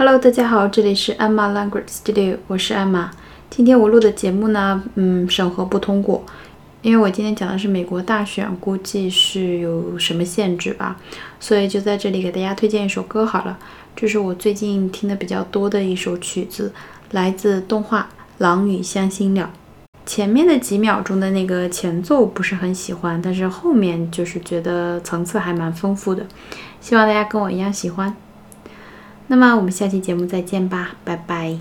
Hello，大家好，这里是 Emma Language Studio，我是 Emma。今天我录的节目呢，嗯，审核不通过，因为我今天讲的是美国大选，估计是有什么限制吧，所以就在这里给大家推荐一首歌好了。这是我最近听的比较多的一首曲子，来自动画《狼与香辛料》。前面的几秒钟的那个前奏不是很喜欢，但是后面就是觉得层次还蛮丰富的，希望大家跟我一样喜欢。那么我们下期节目再见吧，拜拜。